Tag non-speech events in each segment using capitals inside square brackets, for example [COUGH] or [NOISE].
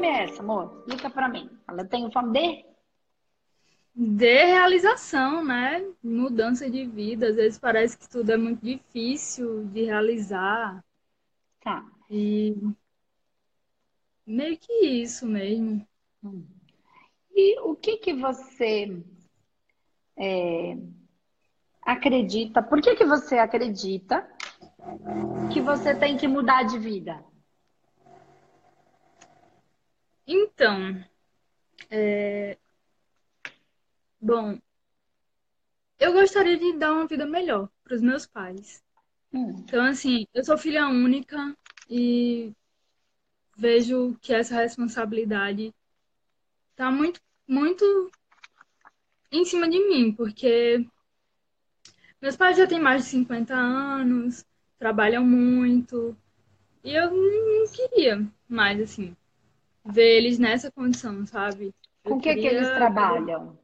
fome é essa, amor? Explica pra mim. Ela tem fome de? De realização, né? Mudança de vida. Às vezes parece que tudo é muito difícil de realizar. Tá. E meio que isso mesmo. Hum. E o que que você é, acredita? Por que que você acredita que você tem que mudar de vida? Então, é... bom, eu gostaria de dar uma vida melhor para os meus pais. Hum. Então, assim, eu sou filha única e vejo que essa responsabilidade tá muito, muito em cima de mim, porque meus pais já têm mais de 50 anos, trabalham muito, e eu não queria mais, assim, ver eles nessa condição, sabe? Com o que que queria- eles trabalham?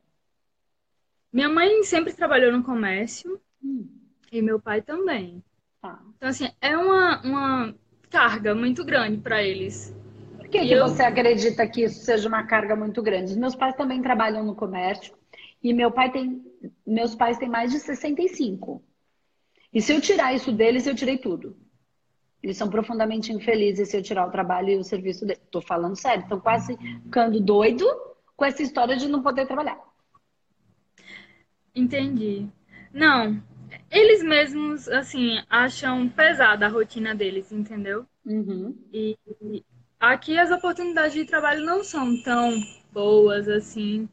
Minha mãe sempre trabalhou no comércio Hum. e meu pai também. Tá. Então, assim, é uma, uma carga muito grande para eles. Por que, que eu- você acredita que isso seja uma carga muito grande? Meus pais também trabalham no comércio e meu pai tem, meus pais têm mais de 65. E se eu tirar isso deles, eu tirei tudo. Eles são profundamente infelizes se eu tirar o trabalho e o serviço deles. Tô falando sério, estão quase ficando doido com essa história de não poder trabalhar. Entendi. Não, eles mesmos, assim, acham pesada a rotina deles, entendeu? Uhum. E e aqui as oportunidades de trabalho não são tão boas assim.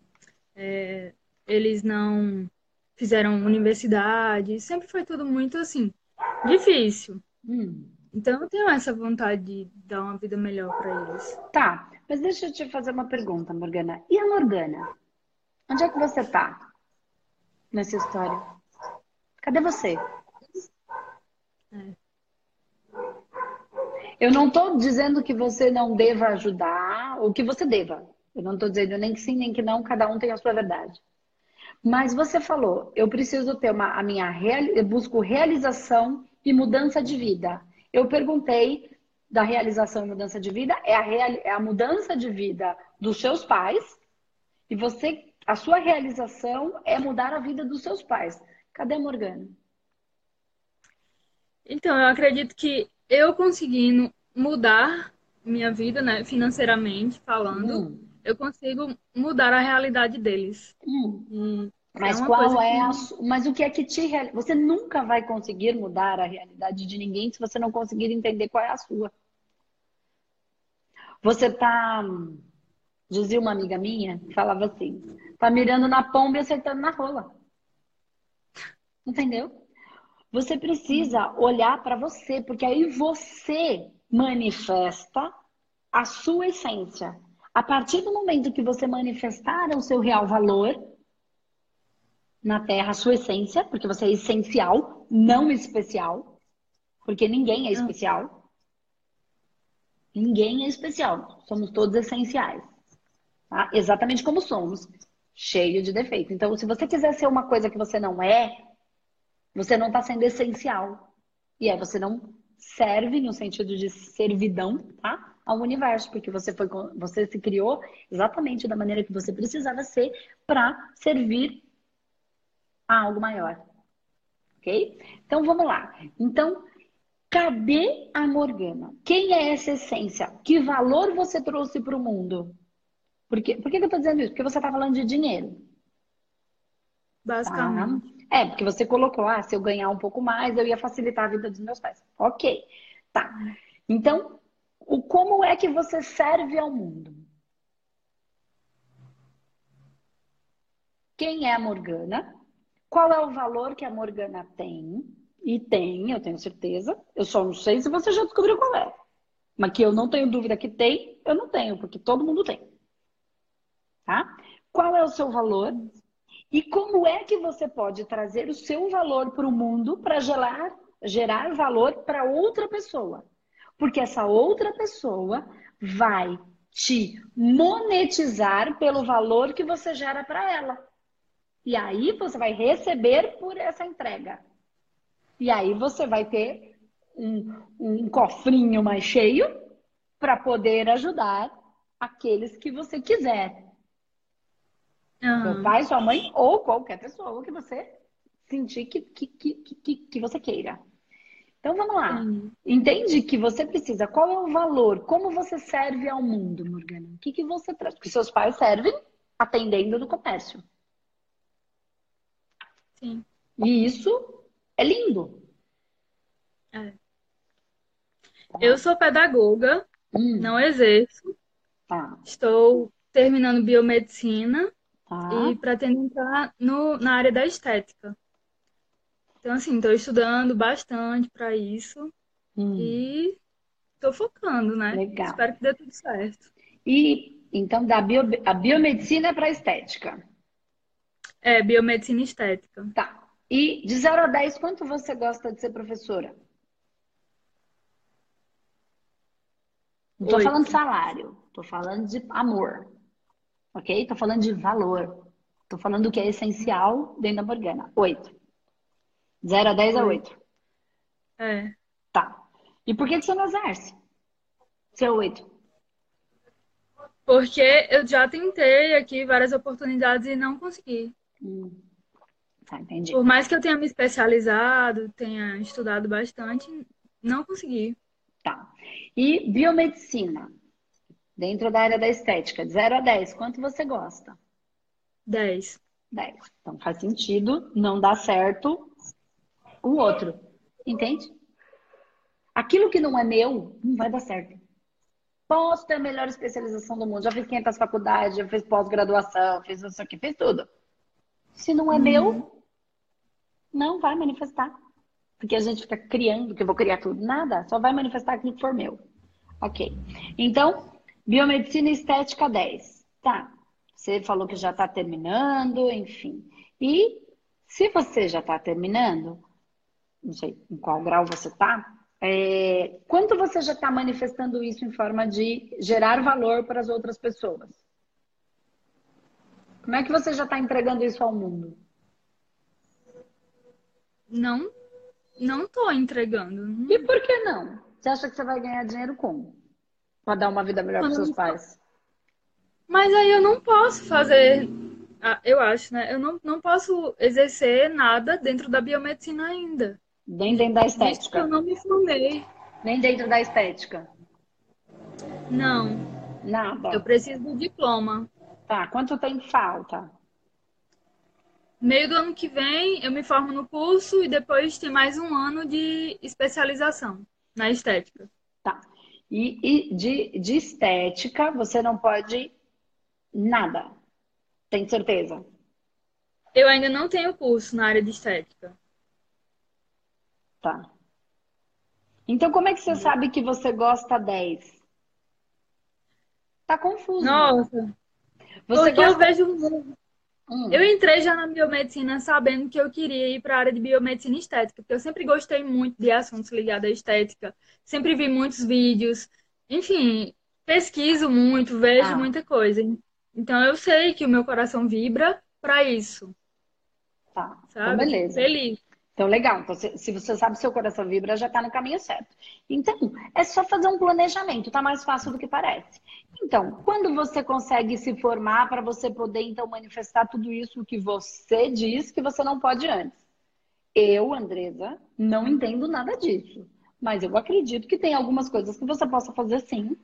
É, eles não fizeram universidade, sempre foi tudo muito assim, difícil. Hum. Então eu tenho essa vontade de dar uma vida melhor para eles. Tá, mas deixa eu te fazer uma pergunta, Morgana. E a Morgana? Onde é que você tá nessa história? Cadê você? É. Eu não tô dizendo que você não deva ajudar ou que você deva. Eu não tô dizendo nem que sim, nem que não, cada um tem a sua verdade. Mas você falou, eu preciso ter uma, a minha real, eu busco realização e mudança de vida. Eu perguntei da realização e mudança de vida, é a, real, é a mudança de vida dos seus pais, e você, a sua realização é mudar a vida dos seus pais. Cadê a Morgana? Então, eu acredito que eu conseguindo mudar minha vida, né, financeiramente falando, Hum, eu consigo mudar a realidade deles. hum. E Mas é qual é a mas o que é que te você nunca vai conseguir mudar a realidade de ninguém se você não conseguir entender qual é a sua. Você tá dizia uma amiga minha, que falava assim, tá mirando na pomba e acertando na rola. Entendeu? Você precisa olhar para você, porque aí você manifesta a sua essência. A partir do momento que você manifestar o seu real valor, na Terra a sua essência, porque você é essencial, não especial, porque ninguém é especial. Ninguém é especial, somos todos essenciais, tá? Exatamente como somos, cheio de defeito. Então, se você quiser ser uma coisa que você não é, você não está sendo essencial. E aí você não serve no sentido de servidão, tá? Ao universo, porque você foi você se criou exatamente da maneira que você precisava ser para servir a algo maior. Ok? Então vamos lá. Então, cadê a Morgana? Quem é essa essência? Que valor você trouxe para o mundo? Por, quê? Por que eu estou dizendo isso? Porque você está falando de dinheiro. Basicamente. Tá? É, porque você colocou, ah, se eu ganhar um pouco mais, eu ia facilitar a vida dos meus pais. Ok. Tá. Então, o como é que você serve ao mundo? Quem é a Morgana? Qual é o valor que a Morgana tem? E tem, eu tenho certeza. Eu só não sei se você já descobriu qual é. Mas que eu não tenho dúvida que tem, eu não tenho, porque todo mundo tem. Tá? Qual é o seu valor? E como é que você pode trazer o seu valor para o mundo para gerar, gerar valor para outra pessoa? Porque essa outra pessoa vai te monetizar pelo valor que você gera para ela. E aí você vai receber por essa entrega. E aí você vai ter um, um cofrinho mais cheio para poder ajudar aqueles que você quiser. Aham. Seu pai, sua mãe ou qualquer pessoa que você sentir que, que, que, que, que você queira. Então vamos lá. Entende que você precisa. Qual é o valor? Como você serve ao mundo, Morgana? O que, que você traz? Porque seus pais servem atendendo no comércio. Sim. E isso é lindo. É. Eu sou pedagoga, Hum, não exerço. tá, Estou terminando biomedicina tá. e pretendo entrar no, na área da estética. Então, assim, estou estudando bastante para isso Hum, e estou focando, né? legal. Espero que dê tudo certo. E então da bio, a biomedicina é para estética. É, biomedicina estética. Tá. E de 0 a 10, quanto você gosta de ser professora? Não tô Oito. falando de salário, tô falando de amor. Ok? Tô falando de valor. Tô falando do que é essencial dentro da Morgana. 8. 0 a 10 é 8. É. Tá. E por que que você não exerce? Se é 8. Porque eu já tentei aqui várias oportunidades e não consegui. Hum. Tá, entendi. Por mais que eu tenha me especializado, tenha estudado bastante, não consegui. Tá. E biomedicina? Dentro da área da estética, de 0 a 10, quanto você gosta? 10. 10. Então faz sentido não dar certo o outro. Entende? Aquilo que não é meu, não vai dar certo. Posso ter a melhor especialização do mundo, já fiz 500 faculdades, já fiz pós-graduação, fiz isso aqui, fiz tudo. Se não é meu, não vai manifestar. Porque a gente fica criando, que eu vou criar tudo. Nada, só vai manifestar aquilo que for meu. Ok. Então, biomedicina estética 10. Tá. Você falou que já está terminando, enfim. E se você já está terminando, não sei em qual grau você está, é, quanto você já está manifestando isso em forma de gerar valor para as outras pessoas? Como é que você já está entregando isso ao mundo? Não, não tô entregando. E por que não? Você acha que você vai ganhar dinheiro como? Para dar uma vida melhor para seus eu- pais? Mas aí eu não posso fazer, ah, eu acho, né? Eu não, não posso exercer nada dentro da biomedicina ainda. Nem dentro da que eu estética. não me formei. Nem dentro da estética. Não, Nada. eu preciso do diploma. Tá, quanto tempo falta? Meio do ano que vem eu me formo no curso e depois tem mais um ano de especialização na estética. Tá. E, e de, de estética, você não pode nada. Tem certeza? Eu ainda não tenho curso na área de estética. Tá. Então, como é que você sabe que você gosta 10? Tá confuso. Nossa, Você porque eu gosta... vejo. Hum, Eu entrei já na biomedicina sabendo que eu queria ir para a área de biomedicina estética, porque eu sempre gostei muito de assuntos ligados à estética, sempre vi muitos vídeos, enfim, pesquiso muito, vejo Ah. muita coisa. Então eu sei que o meu coração vibra para isso, Tá. Então, sabe? beleza. Feliz. Então, legal. Então, se, se você sabe seu coração vibra, já está no caminho certo. Então, é só fazer um planejamento, tá mais fácil do que parece. Então, quando você consegue se formar para você poder, então, manifestar tudo isso que você diz que você não pode antes? Eu, Andresa, não entendo nada disso. Mas eu acredito que tem algumas coisas que você possa fazer sim,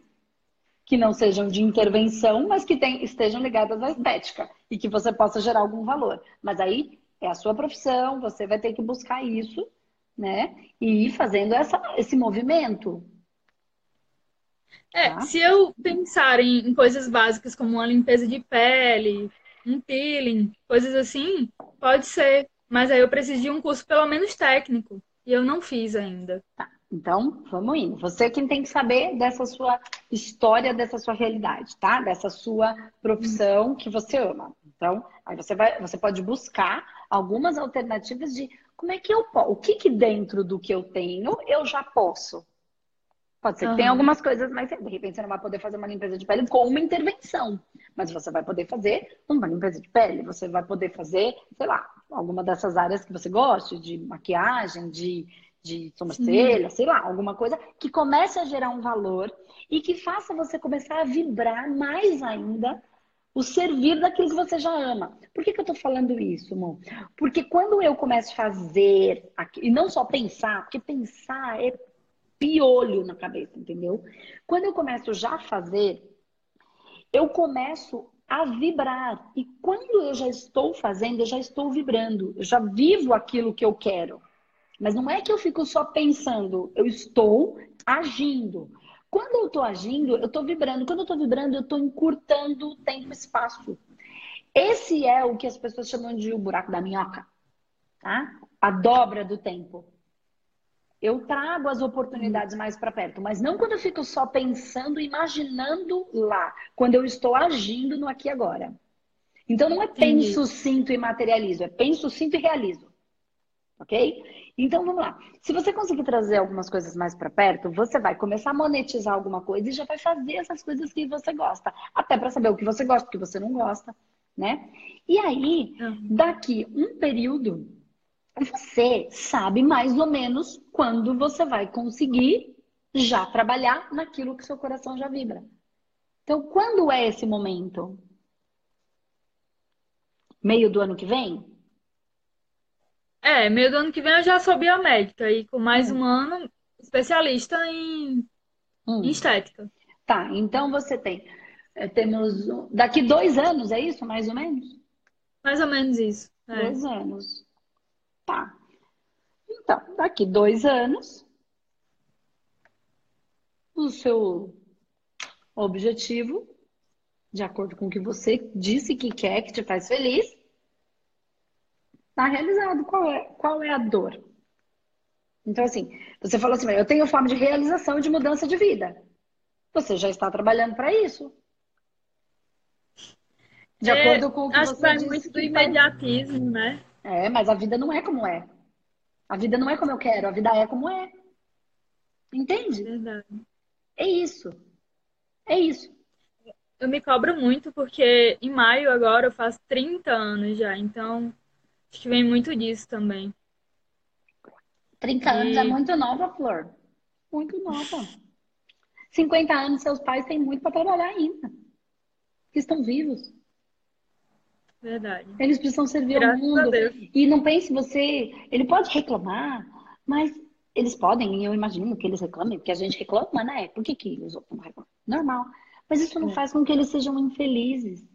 que não sejam de intervenção, mas que tem- estejam ligadas à estética e que você possa gerar algum valor. Mas aí é a sua profissão, você vai ter que buscar isso, né? E ir fazendo essa, esse movimento. É, Tá. se eu pensar em, em coisas básicas como uma limpeza de pele, um peeling, coisas assim, pode ser. Mas aí eu preciso de um curso pelo menos técnico. E eu não fiz ainda. Então, vamos indo. Você quem tem que saber dessa sua história, dessa sua realidade, tá? Dessa sua profissão que você ama. Então, aí você vai, você pode buscar algumas alternativas de como é que eu posso, o que que dentro do que eu tenho eu já posso. Pode ser que tenha algumas coisas, mas de repente você não vai poder fazer uma limpeza de pele com uma intervenção. Mas você vai poder fazer uma limpeza de pele, você vai poder fazer, sei lá, alguma dessas áreas que você goste, de maquiagem, de, de sobrancelha, sei lá, alguma coisa que comece a gerar um valor e que faça você começar a vibrar mais ainda o servir daquilo que você já ama. Por que, que eu tô falando isso, amor? Porque quando eu começo a fazer, e não só pensar, porque pensar é piolho na cabeça, entendeu? Quando eu começo já a fazer, eu começo a vibrar. E quando eu já estou fazendo, eu já estou vibrando. Eu já vivo aquilo que eu quero. Mas não é que eu fico só pensando, eu estou agindo. Quando eu estou agindo, eu estou vibrando. Quando eu estou vibrando, eu estou encurtando o tempo e espaço. Esse é o que as pessoas chamam de o buraco da minhoca, tá? A dobra do tempo. Eu trago as oportunidades mais para perto, mas não quando eu fico só pensando, imaginando lá, quando eu estou agindo no aqui e agora. Então não é penso, sinto e materializo, é penso, sinto e realizo. Ok? Então vamos lá. Se você conseguir trazer algumas coisas mais para perto, você vai começar a monetizar alguma coisa e já vai fazer essas coisas que você gosta, até para saber o que você gosta, o que você não gosta, né? E aí, daqui um período, você sabe mais ou menos quando você vai conseguir já trabalhar naquilo que seu coração já vibra. Então, quando é esse momento? Meio do ano que vem? É, meio do ano que vem eu já sou biomédica e com mais hum. um ano especialista em, hum. em estética. Tá, então você tem. Eh, temos daqui dois anos, é isso, mais ou menos? Mais ou menos isso. É. Dois anos. Tá. Então, daqui dois anos, o seu objetivo, de acordo com o que você disse que quer, que te faz feliz, está realizado. Qual é, qual é a dor? Então, assim, você falou assim, eu tenho forma de realização de mudança de vida. Você já está trabalhando para isso. De é, acordo com o que acho você que vai disse. muito do imediatismo, né? É, mas a vida não é como é. A vida não é como eu quero, a vida é como é. Entende? Verdade. É isso. É isso. Eu me cobro muito porque em maio agora eu faço 30 anos já, então acho que vem muito disso também. 30 e... anos é muito nova, Flor. Muito nova. 50 anos, seus pais têm muito para trabalhar ainda. Que estão vivos. Verdade. Eles precisam servir Graças ao mundo. E não pense você, ele pode reclamar, mas eles podem, e eu imagino que eles reclamem, porque a gente reclama, né? Por que, que os outros não reclamam? Normal. Mas isso não é. faz com que eles sejam infelizes.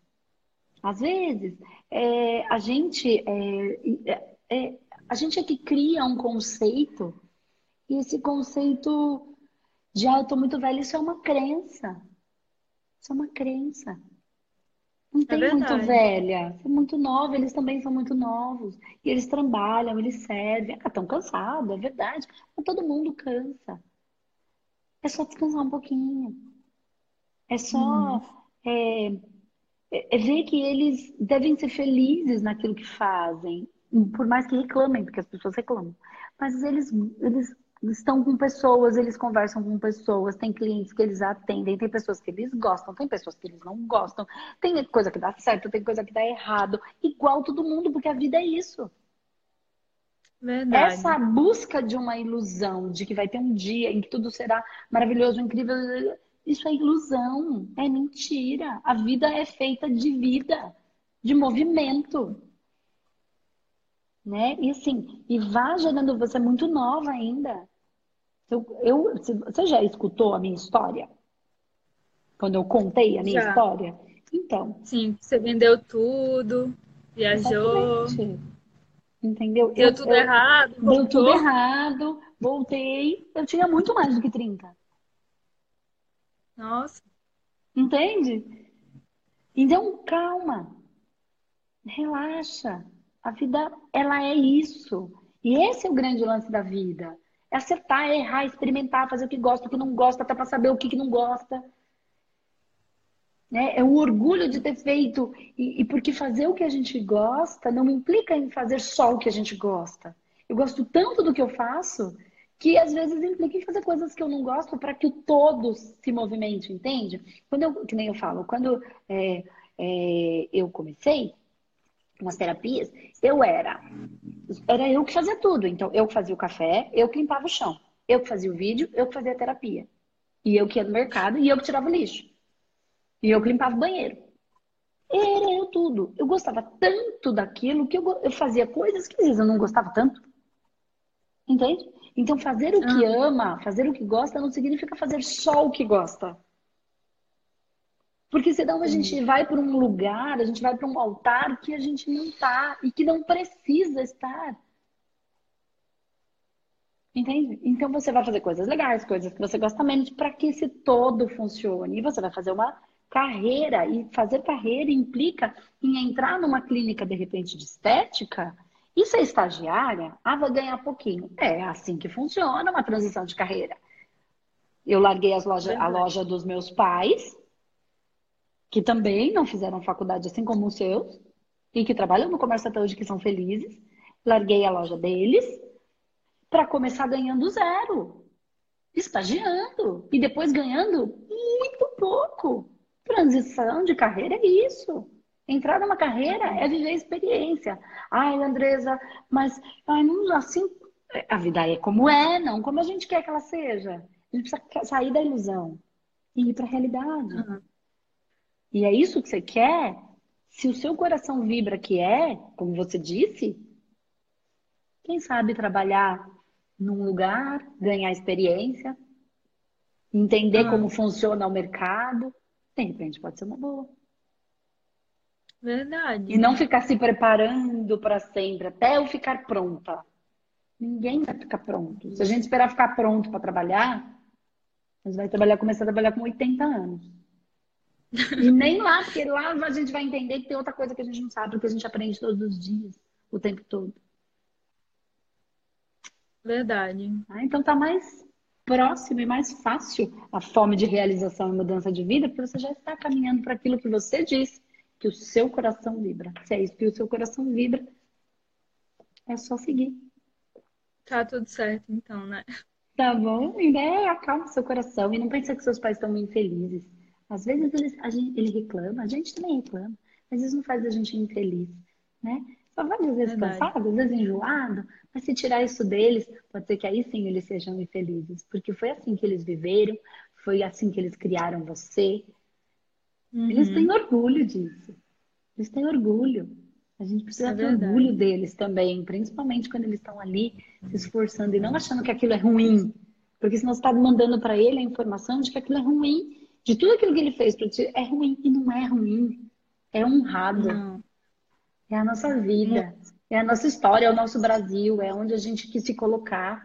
Às vezes, é, a gente é, é, é, a gente é que cria um conceito, e esse conceito de ah, eu tô muito velho, isso é uma crença. Isso é uma crença. Não é tem é muito velha, é muito nova, eles também são muito novos. E eles trabalham, eles servem. Ah, estão cansados, é verdade. Mas todo mundo cansa. É só descansar um pouquinho. É só hum. é, é, ver que eles devem ser felizes naquilo que fazem. Por mais que reclamem, porque as pessoas reclamam. Mas eles, eles estão com pessoas, eles conversam com pessoas, tem clientes que eles atendem, tem pessoas que eles gostam, tem pessoas que eles não gostam, tem coisa que dá certo, tem coisa que dá errado, igual todo mundo, porque a vida é isso. Verdade. Essa busca de uma ilusão de que vai ter um dia em que tudo será maravilhoso, incrível, isso é ilusão, é mentira. A vida é feita de vida, de movimento né? E assim, e vá gerando, você é muito nova ainda. Eu, eu, você já escutou a minha história? Quando eu contei a minha já. história? Então. Sim, você vendeu tudo, viajou. Exatamente. Entendeu? Deu eu, tudo eu, errado. Voltou. Deu tudo errado, voltei. Eu tinha muito mais do que 30. Nossa. Entende? Então, calma. Relaxa. A vida, ela é isso. E esse é o grande lance da vida. É acertar, é errar, experimentar, fazer o que gosta, o que não gosta, até para saber o que, que não gosta. Né? É o orgulho de ter feito. E, e porque fazer o que a gente gosta não implica em fazer só o que a gente gosta. Eu gosto tanto do que eu faço que às vezes implica em fazer coisas que eu não gosto para que o todo se movimente, entende? Quando eu, que nem eu falo, quando é, é, eu comecei, umas terapias, eu era. Era eu que fazia tudo. Então, eu que fazia o café, eu que limpava o chão. Eu que fazia o vídeo, eu que fazia a terapia. E eu que ia no mercado e eu que tirava o lixo. E eu que limpava o banheiro. Era eu tudo. Eu gostava tanto daquilo que eu, eu fazia coisas que às vezes eu não gostava tanto. Entende? Então, fazer o que ah. ama, fazer o que gosta, não significa fazer só o que gosta. Porque senão a gente vai para um lugar, a gente vai para um altar que a gente não está e que não precisa estar. Entende? Então você vai fazer coisas legais, coisas que você gosta menos, para que esse todo funcione. E você vai fazer uma carreira. E fazer carreira implica em entrar numa clínica, de repente, de estética e ser estagiária. Ah, vou ganhar pouquinho. É assim que funciona uma transição de carreira. Eu larguei loja, a loja dos meus pais que também não fizeram faculdade assim como os seus, e que trabalham no comércio até hoje, que são felizes. Larguei a loja deles para começar ganhando zero, estagiando, e depois ganhando muito pouco. Transição de carreira é isso. Entrar numa carreira é viver experiência. Ai, Andresa, mas ai, não, assim a vida é como é, não como a gente quer que ela seja. A gente precisa sair da ilusão e ir para a realidade. Uhum e é isso que você quer, se o seu coração vibra que é, como você disse, quem sabe trabalhar num lugar, ganhar experiência, entender ah. como funciona o mercado, de repente pode ser uma boa. Verdade. E não ficar se preparando para sempre, até eu ficar pronta. Ninguém vai ficar pronto. Se a gente esperar ficar pronto para trabalhar, a gente vai trabalhar, começar a trabalhar com 80 anos. E nem lá, porque lá a gente vai entender que tem outra coisa que a gente não sabe, porque a gente aprende todos os dias, o tempo todo. Verdade. Ah, então tá mais próximo e mais fácil a fome de realização e mudança de vida, porque você já está caminhando para aquilo que você disse, que o seu coração vibra. Se é isso que o seu coração vibra, é só seguir. Tá tudo certo, então, né? Tá bom? E né, acalma o seu coração e não pense que seus pais estão infelizes. Às vezes ele, a gente, ele reclama, a gente também reclama, mas isso não faz a gente infeliz, né? Só vai às vezes Verdade. cansado, às vezes enjoado, mas se tirar isso deles, pode ser que aí sim eles sejam infelizes, porque foi assim que eles viveram, foi assim que eles criaram você. Uhum. Eles têm orgulho disso. Eles têm orgulho. A gente precisa é ter orgulho deles também, principalmente quando eles estão ali se esforçando e não achando que aquilo é ruim. Porque senão você está mandando para ele a informação de que aquilo é ruim de tudo aquilo que ele fez para ti, é ruim e não é ruim. É honrado. Não. É a nossa vida. É a nossa história, é o nosso Brasil, é onde a gente quis se colocar.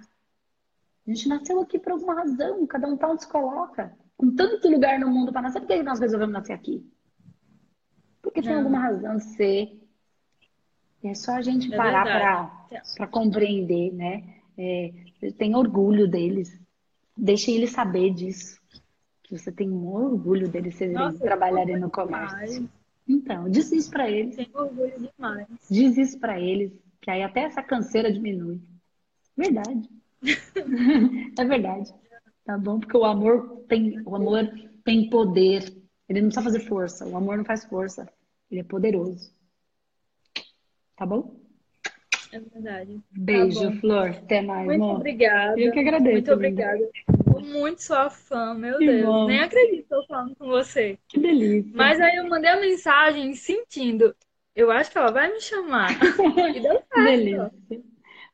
A gente nasceu aqui por alguma razão, cada um onde se coloca. Com tanto lugar no mundo para nascer, por que nós resolvemos nascer aqui? Porque tem alguma razão de ser. É só a gente é parar para compreender, né? É, tem orgulho deles. Deixe eles saber disso que você tem um orgulho deles serem, Nossa, trabalharem no comércio. Demais. Então, diz isso para eles. Tenho orgulho demais. Diz isso para eles, que aí até essa canseira diminui. Verdade. [LAUGHS] [LAUGHS] é verdade. Tá bom? Porque o amor tem, o amor tem poder. Ele não precisa fazer força. O amor não faz força. Ele é poderoso. Tá bom? É verdade. Beijo, tá Flor. Até mais, Muito amor. obrigada. Eu que agradeço. Muito obrigada muito sua fã, meu que Deus. Bom. Nem acredito que tô falando com você. Que delícia. Mas aí eu mandei a mensagem sentindo. Eu acho que ela vai me chamar. [LAUGHS] e deu certo. Delícia.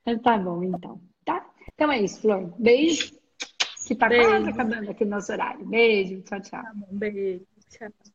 Mas tá bom, então. Tá? Então é isso, Flor. Beijo. Que tá beijo. quase acabando aqui no nosso horário. Beijo. Tchau, tchau. Tá bom, beijo. Tchau.